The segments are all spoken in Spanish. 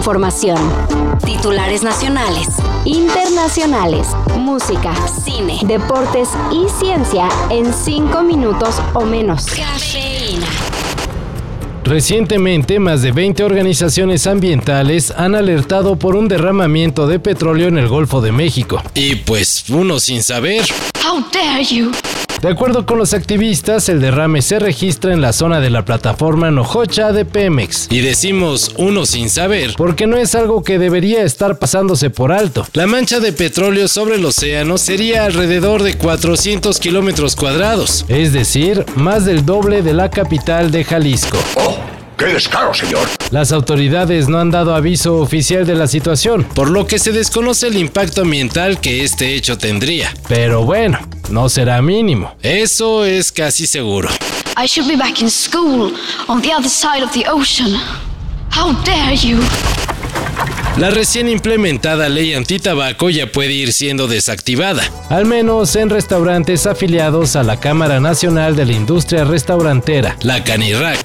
información. Titulares nacionales, internacionales, música, cine, deportes y ciencia en 5 minutos o menos. Cafeína. Recientemente, más de 20 organizaciones ambientales han alertado por un derramamiento de petróleo en el Golfo de México. Y pues uno sin saber. How dare you? De acuerdo con los activistas, el derrame se registra en la zona de la plataforma Nojocha de Pemex. Y decimos uno sin saber, porque no es algo que debería estar pasándose por alto. La mancha de petróleo sobre el océano sería alrededor de 400 kilómetros cuadrados, es decir, más del doble de la capital de Jalisco. Oh. ¡Qué descaro, señor! Las autoridades no han dado aviso oficial de la situación, por lo que se desconoce el impacto ambiental que este hecho tendría. Pero bueno, no será mínimo. Eso es casi seguro. I should be back in school on the other side of the ocean. How dare you? La recién implementada ley antitabaco ya puede ir siendo desactivada, al menos en restaurantes afiliados a la Cámara Nacional de la Industria Restaurantera, la CANIRAC.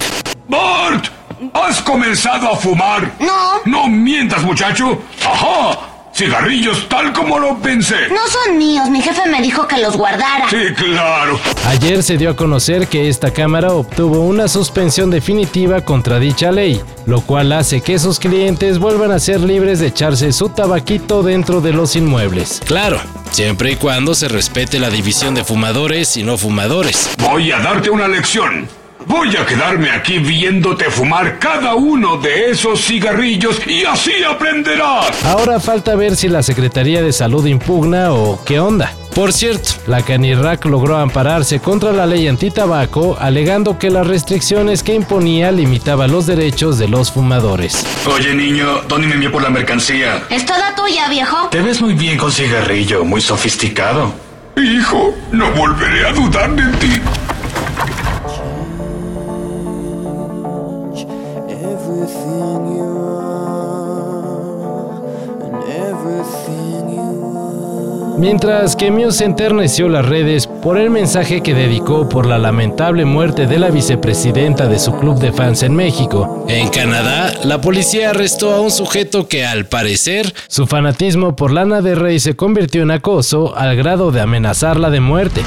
¡Bart! ¿Has comenzado a fumar? No. No mientas, muchacho. ¡Ajá! Cigarrillos tal como lo pensé. No son míos, mi jefe me dijo que los guardara. Sí, claro. Ayer se dio a conocer que esta Cámara obtuvo una suspensión definitiva contra dicha ley, lo cual hace que sus clientes vuelvan a ser libres de echarse su tabaquito dentro de los inmuebles. Claro, siempre y cuando se respete la división de fumadores y no fumadores. Voy a darte una lección. Voy a quedarme aquí viéndote fumar cada uno de esos cigarrillos y así aprenderás. Ahora falta ver si la Secretaría de Salud impugna o qué onda. Por cierto, la Canirac logró ampararse contra la ley antitabaco alegando que las restricciones que imponía limitaban los derechos de los fumadores. Oye niño, ¿dónde me envió por la mercancía? Es toda tuya, viejo. Te ves muy bien con cigarrillo, muy sofisticado. Hijo, no volveré a dudar de ti. Mientras que Muse enterneció las redes por el mensaje que dedicó por la lamentable muerte de la vicepresidenta de su club de fans en México. En Canadá, la policía arrestó a un sujeto que al parecer su fanatismo por Lana de Rey se convirtió en acoso al grado de amenazarla de muerte.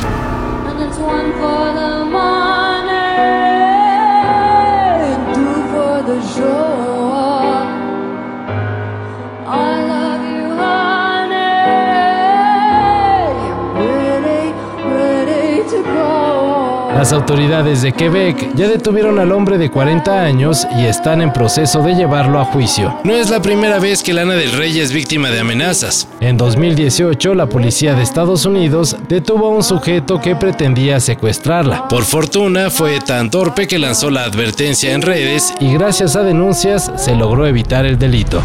Las autoridades de Quebec ya detuvieron al hombre de 40 años y están en proceso de llevarlo a juicio. No es la primera vez que Lana del Rey es víctima de amenazas. En 2018, la policía de Estados Unidos detuvo a un sujeto que pretendía secuestrarla. Por fortuna, fue tan torpe que lanzó la advertencia en redes y gracias a denuncias se logró evitar el delito.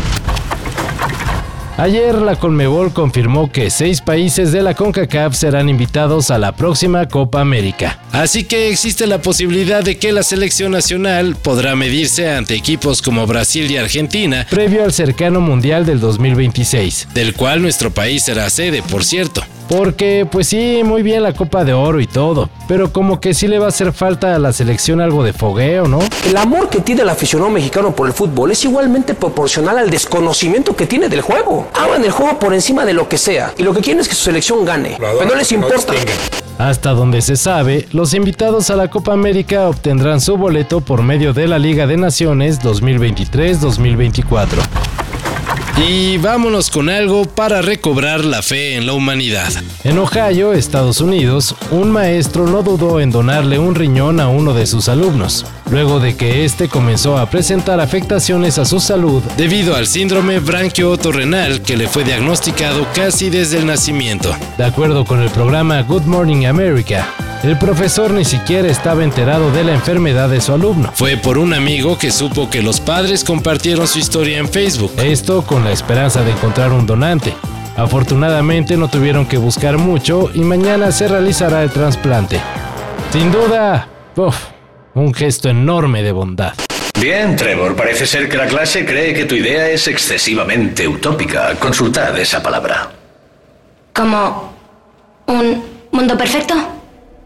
Ayer la Conmebol confirmó que seis países de la CONCACAF serán invitados a la próxima Copa América. Así que existe la posibilidad de que la selección nacional podrá medirse ante equipos como Brasil y Argentina previo al cercano Mundial del 2026, del cual nuestro país será sede, por cierto. Porque, pues sí, muy bien la Copa de Oro y todo, pero como que sí le va a hacer falta a la selección algo de fogueo, ¿no? El amor que tiene el aficionado mexicano por el fútbol es igualmente proporcional al desconocimiento que tiene del juego. Aman el juego por encima de lo que sea, y lo que quieren es que su selección gane, pero no les importa. Hasta donde se sabe, los invitados a la Copa América obtendrán su boleto por medio de la Liga de Naciones 2023-2024. Y vámonos con algo para recobrar la fe en la humanidad. En Ohio, Estados Unidos, un maestro no dudó en donarle un riñón a uno de sus alumnos, luego de que éste comenzó a presentar afectaciones a su salud debido al síndrome branquiotorrenal que le fue diagnosticado casi desde el nacimiento. De acuerdo con el programa Good Morning America, el profesor ni siquiera estaba enterado de la enfermedad de su alumno. Fue por un amigo que supo que los padres compartieron su historia en Facebook. Esto con la esperanza de encontrar un donante. Afortunadamente no tuvieron que buscar mucho y mañana se realizará el trasplante. Sin duda, un gesto enorme de bondad. Bien, Trevor, parece ser que la clase cree que tu idea es excesivamente utópica. Consultad esa palabra. ¿Como un mundo perfecto?